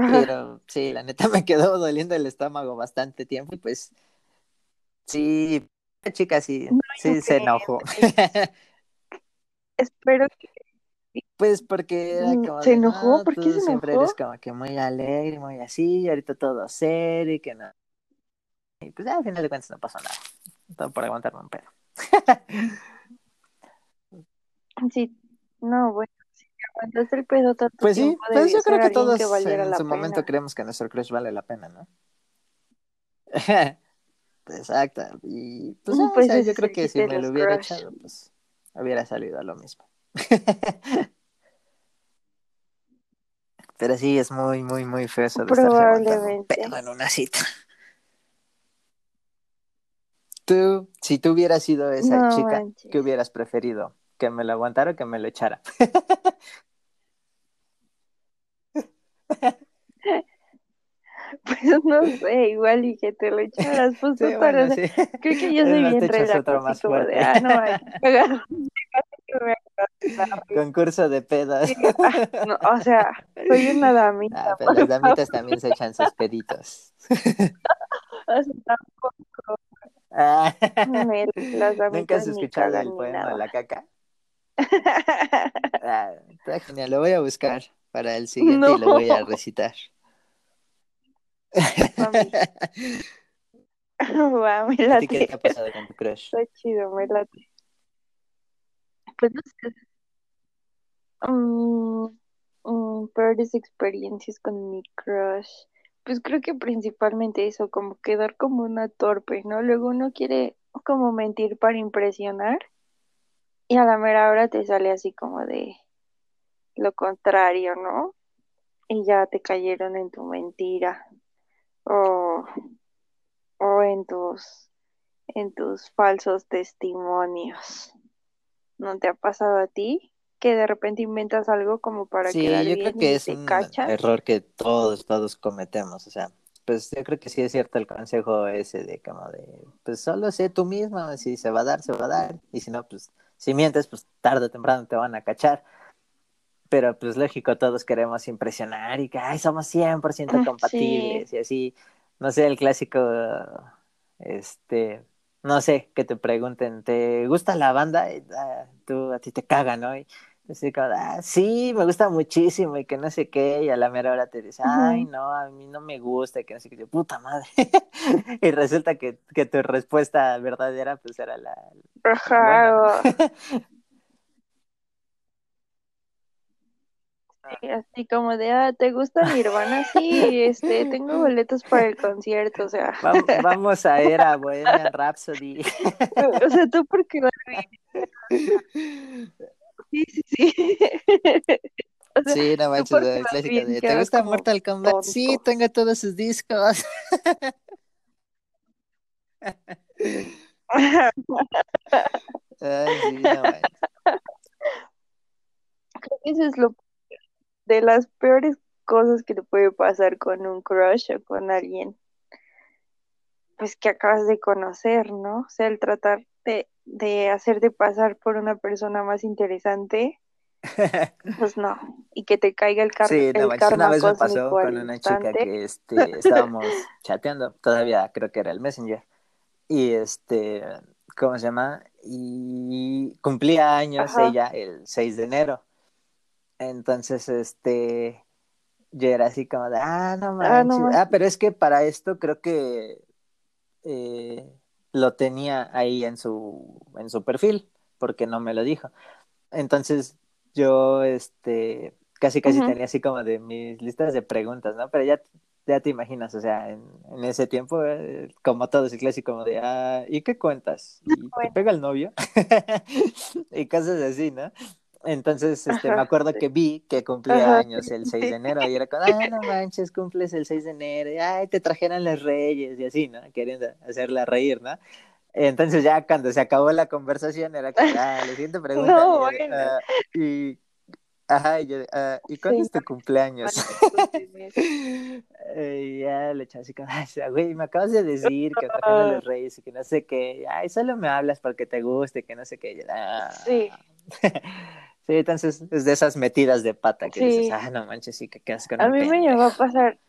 Pero sí, la neta me quedó doliendo el estómago bastante tiempo y pues sí, la chica sí,
No
sí se enojó.
Espero que
Pues porque era
Mm,
como
¿Se
de,
enojó?
no,
¿Por qué
tú
se
siempre eres como que muy alegre, muy así, y ahorita todo serio y que no. Y pues al final de cuentas no pasó nada. Todo por aguantarme un pedo.
Sí, no, bueno, aguantaste el pedo tanto
Pues sí, pues yo creo que todos
que
en su momento creemos que nuestro crush vale la pena, ¿no? Exacto. Y pues,
Mm,
ah, o
Pues
sea, yo creo que si me lo hubiera
crush.
echado, pues hubiera salido a lo mismo. Pero sí, es muy, muy, muy feo eso de estarse un pedo en una cita. Tú, si tú hubieras sido esa
No
chica,
manches.
¿qué hubieras preferido? ¿Que me lo aguantara o que me lo echara?
Pues no sé, igual y que te lo echaras, pues
Sí, bueno, sí.
creo que yo soy
te
bien de,
fuerte.
ah, no
Concurso de pedas.
sí, ah, no, o sea, soy una damita,
Ah, pero las damitas también se echan sus peditos.
o sea, tampoco
Ah,
me- las
¿Nunca has escuchado el poema. La caca? Ah, está genial, lo voy a buscar para el siguiente y lo voy a recitar.
mami, va, me
¿A ti qué te ha
late,
pasado con tu crush?
está chido, me late. Pues no sé, mm, peores experiencias con mi crush. Pues creo que principalmente eso, como quedar como una torpe, ¿no? Luego uno quiere como mentir para impresionar y a la mera hora te sale así como de lo contrario, ¿no? Y ya te cayeron en tu mentira o, o en tus, en tus falsos testimonios. ¿No te ha pasado a ti? Que de repente inventas algo como para
Sí,
quedar
yo creo
bien y
que es un
cachan.
error que todos, todos cometemos. O sea, pues yo creo que sí es cierto el consejo ese de como de, pues solo sé tú misma, si se va a dar, se va a dar. Y si no, pues si mientes, pues tarde o temprano te van a cachar. Pero pues lógico, todos queremos impresionar y que, ay, somos 100%
Sí,
compatibles y así. No sé, el clásico, este, no sé, que te pregunten, ¿te gusta la banda? Y, ah, tú, a ti te caga, ¿no? Y así como, ah, sí, me gusta muchísimo y que no sé qué, y a la mera hora te dice, ay, no, a mí no me gusta, y que no sé qué, yo, puta madre. y resulta que, que tu respuesta verdadera, pues era la,
ajá, o- sí, así como de, ah, ¿te gusta Nirvana? Sí, este, tengo boletos para el concierto, o sea,
Vam- vamos a ir a Bohemian Rhapsody.
o sea, tú a ir, sí, sí, sí, o sea,
Sí, no manches,
bien
de ¿te gusta Mortal Kombat? Sí, tengo todos sus discos. Ay, sí, no manches.
Creo que eso es lo de las peores cosas que te puede pasar con un crush o con alguien, pues que acabas de conocer, ¿no? O sea, el tratar de, de hacerte pasar por una persona más interesante, pues no, y que te caiga el, car-
Sí, no
el
manches. Una
karma
vez me pasó con una chica que este, estábamos chateando, todavía creo que era el Messenger. Y este, ¿cómo se llama? Y cumplía años
Ajá,
ella el 6 de enero. Entonces, este, yo era así como de, ah, no
ah, no
manches. Ah,
manches.
pero es que para esto creo que eh, lo tenía ahí en su, en su perfil, porque no me lo dijo. Entonces yo, este, casi casi tenía así como de mis listas de preguntas, ¿no? Pero ya, ya te imaginas, o sea, en, en ese tiempo, eh, como todo es clásico, como de, ah, ¿y qué cuentas? ¿Y te pega el novio? y cosas así, ¿no? Entonces, este, me acuerdo
sí,
que vi que cumplía
ajá,
años el
sí,
6 de
sí.
enero y era como, ah, no manches, cumples el 6 de enero, y, ay, te trajeron los reyes y así, ¿no? Queriendo hacerla reír, ¿no? Entonces ya cuando se acabó la conversación era como, ah, la siguiente pregunta, y
No, bueno,
ah, y, ajá, y yo ah, ¿y cuándo es tu cumpleaños? y ya le echaba así como, "Ay, güey, me acabas de decir que trajeron los reyes y que no sé qué, ay, solo me hablas porque te guste, que no sé qué, yo,
sí,
"Ah". Sí, entonces es de esas metidas de pata que dices,
sí.
ah, no manches, sí que quedas con
A mí me llegó a pasar,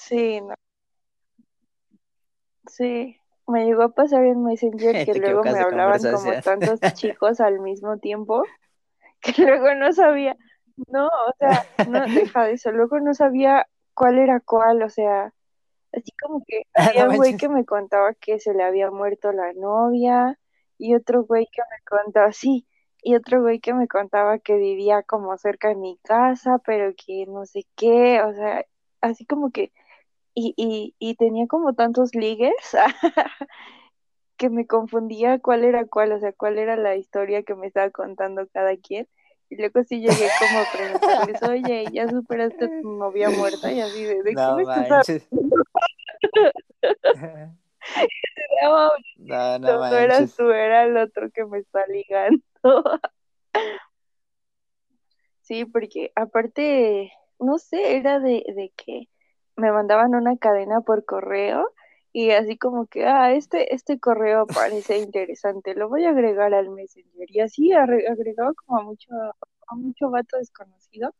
sí, no, sí. Me llegó a pasar en Messenger que luego me hablaban como tantos chicos al mismo tiempo que luego no sabía, no, o sea, no, deja de eso, luego no sabía cuál era cuál, o sea, así como que había un güey que me contaba que se le había muerto la novia, y otro güey que me contaba, sí, y otro güey que me contaba que vivía como cerca de mi casa, pero que no sé qué, o sea, así como que, y, y, y tenía como tantos ligues que me confundía cuál era cuál, o sea, cuál era la historia que me estaba contando cada quien. Y luego sí llegué como a preguntarles, oye, ¿ya superaste a tu novia muerta? Y así, ¿de, de
No
qué me estás
No,
no,
no
no eras tú, era el otro que me está ligando. Sí, porque aparte, no sé, era de, de que me mandaban una cadena por correo y así como que, ah, este, este correo parece interesante, lo voy a agregar al Messenger. Y así agregaba como a mucho, a mucho vato desconocido.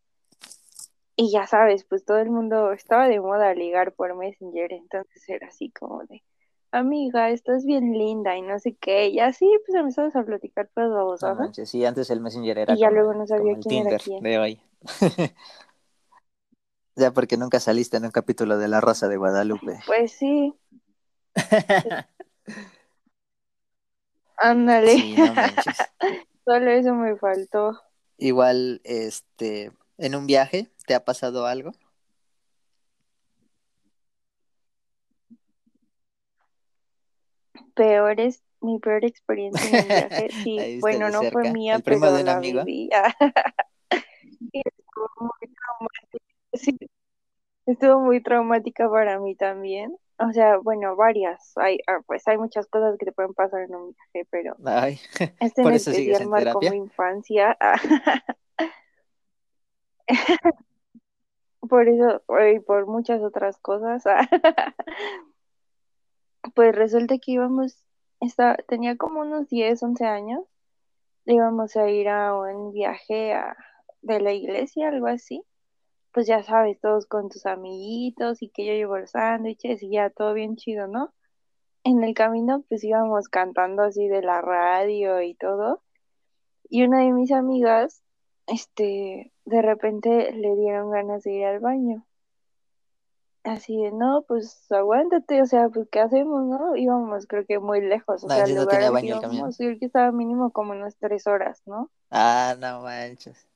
Y ya sabes, pues todo el mundo estaba de moda ligar por Messenger, entonces era así como de, amiga, estás bien linda y no sé qué. Y así pues empezamos a platicar pues
No manches, sí, antes el Messenger era
Y ya
como
luego
el,
no sabía quién era
Tinder
quién.
de hoy. Ya porque nunca saliste en un capítulo de La Rosa de Guadalupe.
Pues sí, ándale.
Sí, no manches.
Solo eso me faltó.
Igual, este, en un viaje, ¿te ha pasado algo?
Peor es mi peor experiencia en un viaje. Sí,
¿La viste
bueno, no fue mía,
¿El primo
pero
de
la
amigo?
viví. Y estuvo muy traumática. Sí, estuvo muy traumática para mí también. O sea, bueno, varias. Hay, ah, pues hay muchas cosas que te pueden pasar en un viaje, pero
Ay,
este en
por eso sigues
especial
en
marcó mi infancia. Por eso, y por muchas otras cosas. Pues resulta que íbamos, está, tenía como unos 10 11 años, íbamos a ir a un viaje a- de la iglesia, algo así. Pues ya sabes, todos con tus amiguitos y que yo llevo los sándwiches y ya todo bien chido, ¿no? En el camino pues íbamos cantando así de la radio y todo. Y una de mis amigas, este, de repente le dieron ganas de ir al baño. Así de, no, pues aguántate, o sea, pues ¿qué hacemos, no? Íbamos creo que muy lejos, o
No
sea, el
no
lugar
tenía
que
baño el camión.
íbamos, creo que estaba mínimo como unas tres horas, ¿no?
Ah, no manches.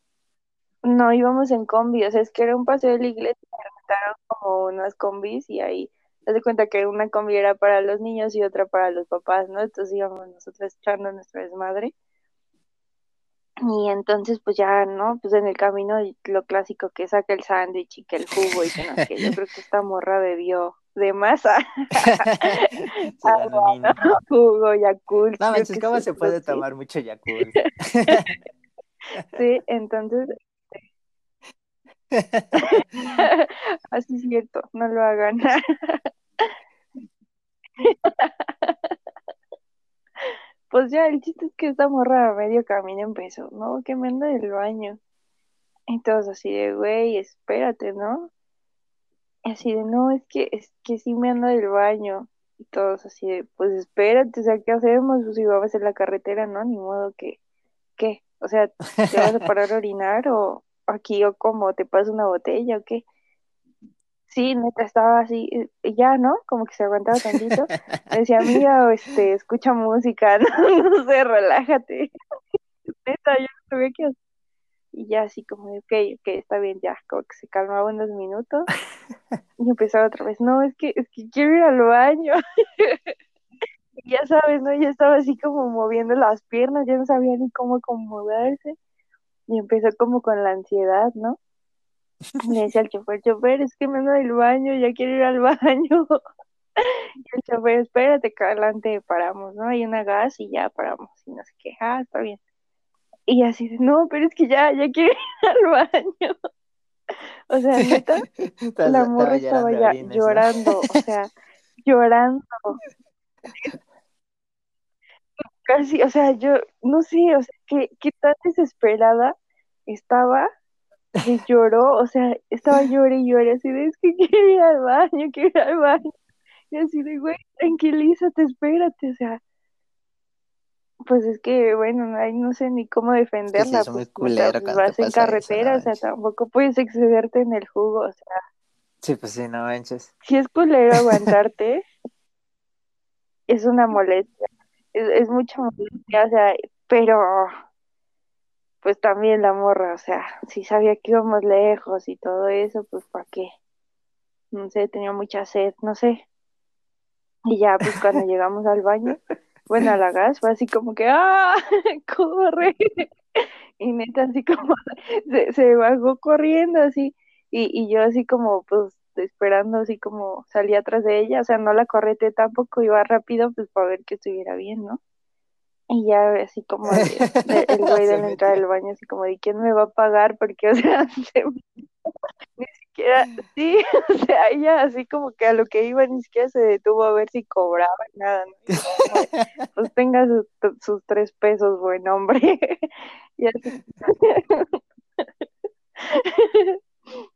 No, íbamos en combi, o sea, es que era un paseo de la iglesia, rentaron como unas combis y ahí, te das cuenta que una combi era para los niños y otra para los papás, ¿no? Entonces íbamos nosotros echando nuestra desmadre. Y entonces, pues ya, ¿no? Pues en el camino lo clásico que saca el sándwich y que el jugo y que no sé qué. Yo creo que esta morra bebió de masa,
Ciudadanino.
jugo, Yakult,
No manches, ¿cómo se puede
sí.
tomar mucho Yakult?
Sí, entonces, así es cierto, no lo hagan. Pues ya, el chiste es que esta morra medio camino empezó, ¿no? Que me anda del baño. Y todos así de, güey, espérate, ¿no? Y así de, no, es que, es que sí me anda del baño. Y todos así de, pues espérate, o sea, ¿qué hacemos? Pues si vamos en la carretera, ¿no? Ni modo que, ¿qué? O sea, ¿te vas a parar a orinar o aquí o cómo? ¿Te pasa una botella o qué? Sí, neta, estaba así, y ya, ¿no? Como que se aguantaba tantito. Me decía, amiga, este, escucha música, no, no sé, relájate. Neta, yo no sabía qué hacer. Y ya así como de, ok, ok, está bien, ya, como que se calmaba unos minutos. Y empezaba otra vez, no, es que, es que quiero ir al baño. Y ya sabes, ¿no? Ya estaba así como moviendo las piernas, ya no sabía ni cómo acomodarse. Y empezó como con la ansiedad, ¿no? Le decía al chofer, chofer, es que me ando del baño, ya quiero ir al baño. Y el chofer, espérate, que adelante paramos, ¿no? Hay una gas y ya paramos. Y no sé qué, ah, está bien. Y así, no, pero es que ya, ya quiero ir al baño. O sea, neta, la morra estaba
llorando
ya llorando, o sea, llorando. Casi, o sea, yo no sé, o sea, qué, qué tan desesperada estaba que lloró, o sea, estaba llore y llore, así de, es que quiero ir al baño, quiero ir al baño. Y así de, güey, tranquilízate, espérate, o sea, pues es que, bueno, ahí no sé ni cómo defenderla.
es
pues,
culero
pues, vas en
eso,
carretera,
no
o sea,
manches.
tampoco puedes excederte en el jugo, o sea,
Sí, pues sí, no manches.
si es culero aguantarte, es una molestia, es, es mucha molestia, o sea, pero pues también la morra, o sea, si sabía que íbamos lejos y todo eso, pues ¿para qué? No sé, tenía mucha sed, no sé. Y ya, pues cuando llegamos al baño, bueno, a la gas, fue así como que, ¡ah! ¡Corre! Y neta, así como, se, se bajó corriendo así, y, y yo así como, pues, esperando, así como salí atrás de ella, o sea, no la correté tampoco, iba rápido, pues, para ver que estuviera bien, ¿no? Y ya así como de, de- el güey de la entrada del baño, así como de quién me va a pagar, porque, o sea, se- ni siquiera, sí, o sea, ella así como que a lo que iba ni siquiera se detuvo a ver si cobraba nada, pues tenga sus, sus tres pesos, buen hombre. Y así.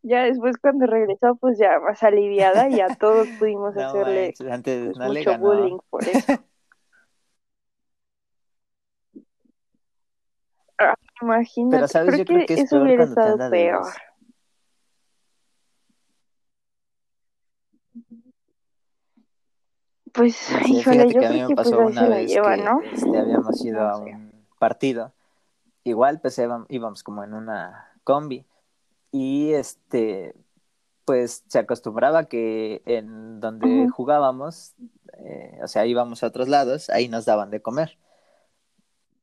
Ya después cuando regresó, pues ya más aliviada y a todos pudimos
No
hacerle
manches,
pues, mucho
ganó.
bullying por eso. Ah, Imagínate,
Pero sabes,
creo
yo creo
que
que es
eso
peor
hubiera
te
estado peor. Pues,
sé,
híjole,
fíjate
yo
que a mí
creo
me
que pues
una vez
lleva,
que
¿no?
este, habíamos ido a un partido. Igual, pues íbam- íbamos como en una combi. Y este, pues se acostumbraba que en donde jugábamos, eh, o sea, íbamos a otros lados, ahí nos daban de comer.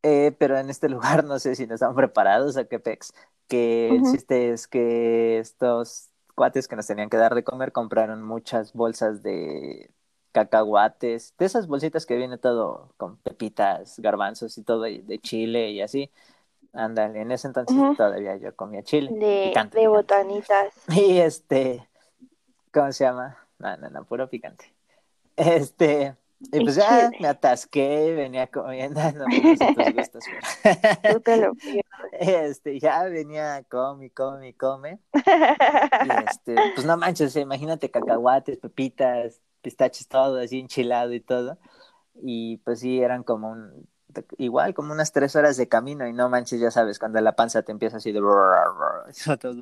Eh, pero en este lugar no sé si no estaban preparados a qué pex. Que el
ujú.
chiste es que estos cuates que nos tenían que dar de comer compraron muchas bolsas de cacahuates, de esas bolsitas que viene todo con pepitas, garbanzos y todo, y de chile y así. Ándale, en ese entonces todavía yo comía chile,
De,
picante,
de botanitas.
Y este, ¿cómo se llama? No, no, no, puro picante. Este, y pues ya me atasqué, venía comiendo, no, sé tus gustos,
Tú
pero
te lo
este, ya venía, come, come, come, y este, pues no manches, imagínate cacahuates, pepitas, pistaches, todo así enchilado y todo, y pues sí, eran como un, igual como unas tres horas de camino, y no manches, ya sabes, cuando la panza te empieza así de,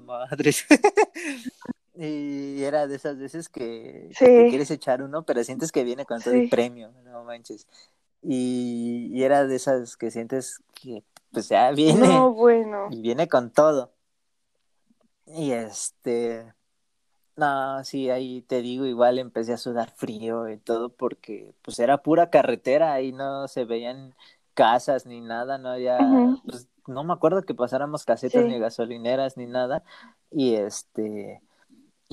madres. Y era de esas veces que,
Sí,
quieres echar uno, pero sientes que viene con todo
sí.
premio, no manches. Y, y era de esas que sientes que pues ya viene
No, bueno.
y viene con todo. Y este, no, sí, ahí te digo, igual empecé a sudar frío y todo porque pues era pura carretera y no se veían casas ni nada, no había, pues no me acuerdo que pasáramos casetas ni gasolineras ni nada. Y este,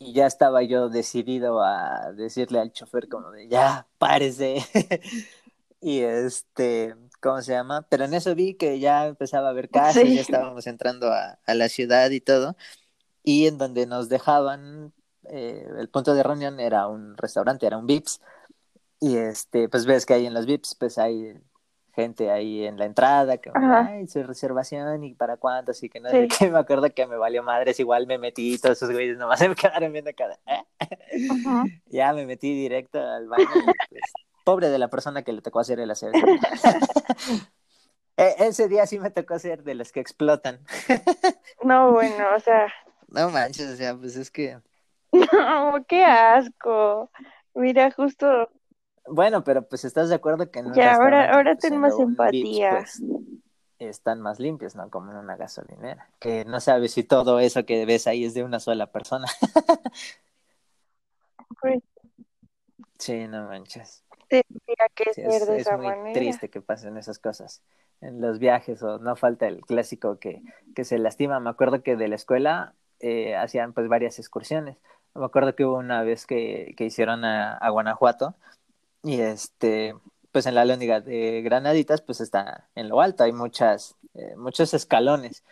y ya estaba yo decidido a decirle al chofer como de ya, párese. y este, ¿cómo se llama? Pero en eso vi que ya empezaba a haber casas,
Sí.
ya estábamos entrando a, a la ciudad y todo. Y en donde nos dejaban, eh, el punto de reunión era un restaurante, era un Vips. Y este, pues ves que ahí en los Vips, pues hay gente ahí en la entrada que ay, su reservación y para cuánto, así que no sé
Sí.
qué, me acuerdo que me valió madres, igual me metí y todos esos güeyes nomás se me quedaron viendo cada,
Ujú.
ya me metí directo al baño pues, pobre de la persona que le tocó hacer el aseo. E- ese día sí me tocó ser de los que explotan.
No, bueno, o sea,
No manches, o sea, pues es que,
no, qué asco. Mira, justo,
bueno, pero pues estás de acuerdo que un
ya, ahora, ahora
pues,
ten más empatía.
pues están más limpios, ¿no? Como en una gasolinera, que no sabes si todo eso que ves ahí es de una sola persona.
Pues
Sí, no manches.
tendría que
Sí, es,
de
es
esa
muy
manera.
triste que pasen esas cosas en los viajes o no falta el clásico que, que se lastima. Me acuerdo que de la escuela eh, hacían pues varias excursiones. Me acuerdo que hubo una vez que, que hicieron a, a Guanajuato y este pues en la lóndiga de Granaditas pues está en lo alto, hay muchas, eh, muchos escalones.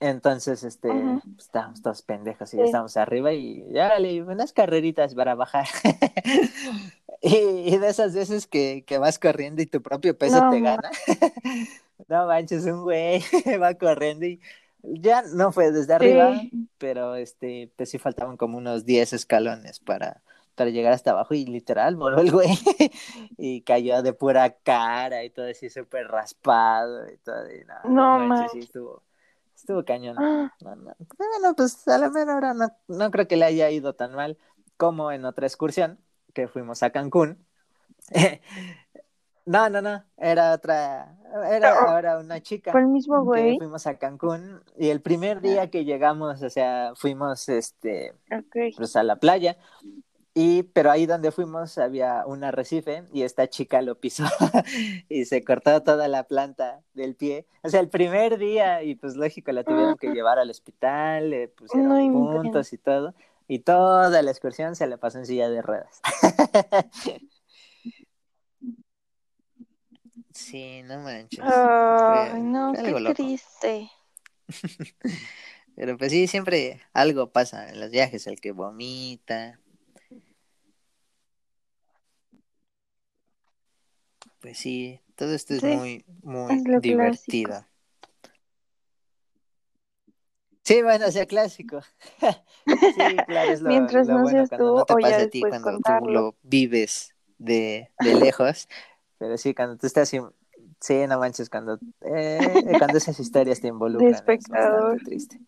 Entonces, este,
Ujú.
pues, estábamos todos pendejos y
Sí.
ya estábamos arriba y ya le unas carreritas para bajar. y, y de esas veces que, que vas corriendo y tu propio peso
No,
te gana. no manches, un güey va corriendo y ya no fue desde arriba,
sí.
pero este, pues sí faltaban como unos 10 escalones para, para llegar hasta abajo y literal voló el güey y cayó de pura cara y todo así súper raspado y todo. Y no,
No
manches. sí, estuvo, estuvo cañón.
Ah,
No, no. Bueno, pues a la mera hora no, no creo que le haya ido tan mal como en otra excursión que fuimos a Cancún. No, no, no, era otra, era ahora una chica
Fue el mismo güey.
fuimos a Cancún y el primer día que llegamos, o sea, fuimos este
Ok.
pues a la playa y pero ahí donde fuimos había un arrecife y esta chica lo pisó y se cortó toda la planta del pie. O sea, el primer día y pues lógico la tuvieron que llevar al hospital, le pusieron
No
puntos y todo y toda la excursión se la pasó en silla de ruedas. Sí, no manches.
Ay,
Fue-
no,
fue
qué triste.
Pero pues sí, siempre algo pasa en los viajes, el que vomita. Pues sí, todo esto es
Sí,
muy, muy
es
divertido.
clásico.
Sí, bueno, sea, clásico. Sí, claro, es lo,
Mientras
lo
no
bueno
seas
cuando
tú
no te
o ya
pasa a ti, cuando tú lo vives de, de lejos. Pero sí, cuando tú estás, in- sí, no manches, cuando, eh, cuando esas historias te involucran es
espectador.
triste.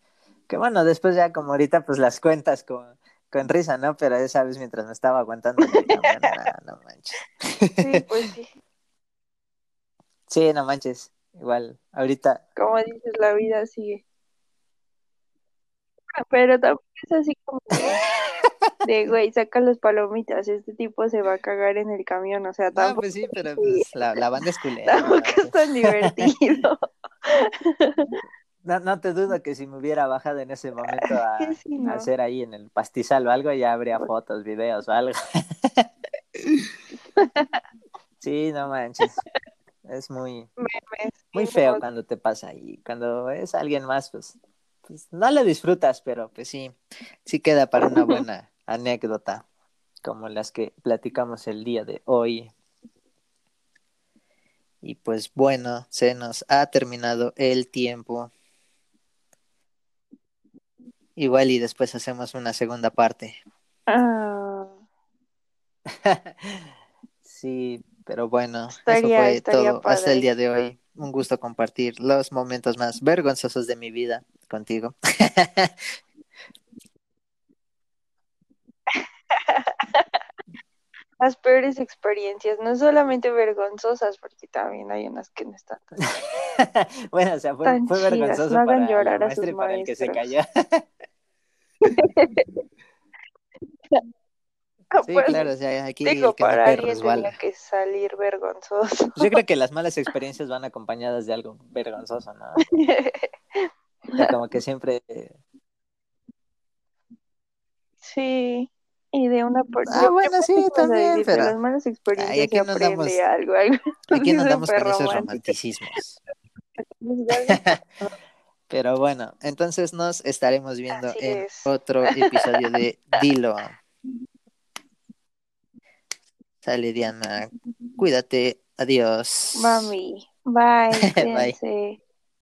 Que bueno, después ya como ahorita pues las cuentas con, con risa, ¿no? Pero esa vez mientras me estaba aguantando no manches.
Sí, pues sí.
Sí, no manches. Igual, ahorita,
Como dices, la vida sigue. Pero tampoco es así como de, güey, saca las palomitas. Este tipo se va a cagar en el camión. O sea,
no,
tampoco,
pues sí, pero pues la, la banda es culera. no
tampoco es tan divertido.
No, no te dudo que si me hubiera bajado en ese momento a,
¿no?
hacer ahí en el pastizal o algo, ya habría fotos, videos o algo. Sí, no manches. Es muy,
Memes,
muy feo cuando te pasa y cuando es alguien más, pues, pues no lo disfrutas, pero pues sí, sí queda para una buena anécdota, como las que platicamos el día de hoy. Y pues bueno, se nos ha terminado el tiempo. Igual y después hacemos una segunda parte.
Ah,
Sí, pero bueno, eso fue
estaría
todo hasta el día de hoy. Un gusto compartir los momentos más vergonzosos de mi vida contigo.
las peores experiencias, no solamente vergonzosas, porque también hay unas que no están tan
bueno, o sea, fue,
Tan
fue
chidas,
vergonzoso
no hagan
para
llorar
la
a sus
para el que se cayó. Sí,
Pues,
claro, o sea, aquí
digo,
el
para alguien tenía que salir vergonzoso.
Yo creo que las malas experiencias van acompañadas de algo vergonzoso, ¿no? O sea, como que siempre...
sí, y de una por
Ah, bueno, sí,
a
también, pero-
las malas experiencias
aquí
se
no
aprende
andamos-
algo, algo
Aquí no
así
andamos con esos romanticismos.
Pues,
Pero bueno, entonces nos estaremos viendo
Así
en
es.
otro episodio de Dilo. Sale Diana, cuídate, adiós.
Mami, bye,
Bye.